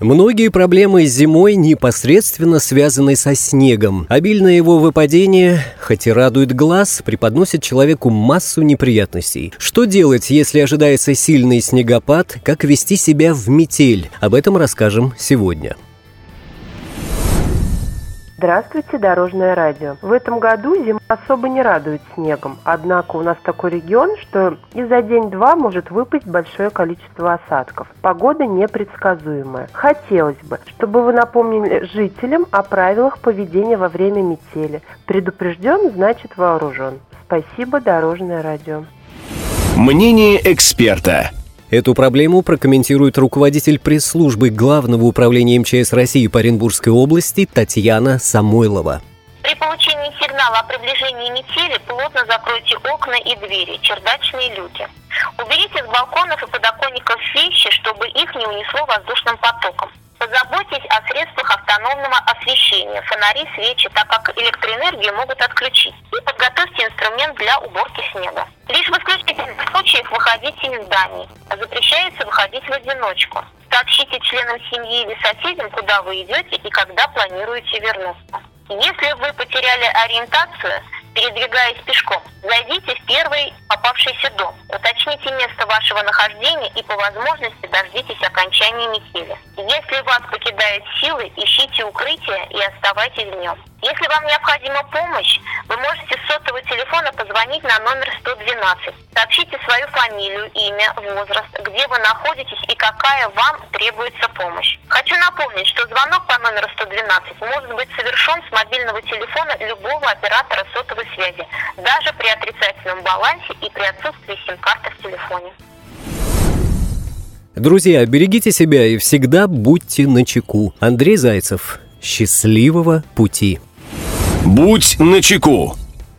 Многие проблемы зимой непосредственно связаны со снегом. Обильное его выпадение, хоть и радует глаз, преподносит человеку массу неприятностей. Что делать, если ожидается сильный снегопад? Как вести себя в метель? Об этом расскажем сегодня. Здравствуйте, Дорожное радио. В этом году зима особо не радует снегом, однако у нас такой регион, что и за день-два может выпасть большое количество осадков. Погода непредсказуемая. Хотелось бы, чтобы вы напомнили жителям о правилах поведения во время метели. Предупрежден, значит вооружен. Спасибо, Дорожное радио. Мнение эксперта. Эту проблему прокомментирует руководитель пресс-службы Главного управления МЧС России по Оренбургской области Татьяна Самойлова. При получении сигнала о приближении метели плотно закройте окна и двери, чердачные люки. Уберите с балконов и подоконников вещи, чтобы их не унесло воздушным потоком. Позаботьтесь о средствах автономного освещения, фонари, свечи, так как электроэнергию могут отключить. И подготовьте инструмент для уборки снега. Лишь в исключительных случаях выходите из зданий. Запрещается выходить в одиночку. Сообщите членам семьи или соседям, куда вы идете и когда планируете вернуться. Если вы потеряли ориентацию, передвигаясь пешком, зайдите в первый попавшийся дом, уточните место вашего нахождения и по возможности дождитесь окончания метели. Если вас покидают силы, ищите укрытие и оставайтесь в нем. Если вам необходима помощь, вы можете с сотового телефона позвонить на номер 112. Сообщите свою фамилию, имя, возраст, где вы находитесь и какая вам требуется помощь. Хочу напомнить, что звонок по номеру 112 может быть совершен с мобильного телефона любого оператора сотовой связи, даже при отрицательном балансе и при отсутствии сим-карты в телефоне. Друзья, берегите себя и всегда будьте начеку. Андрей Зайцев. Счастливого пути. Будь начеку.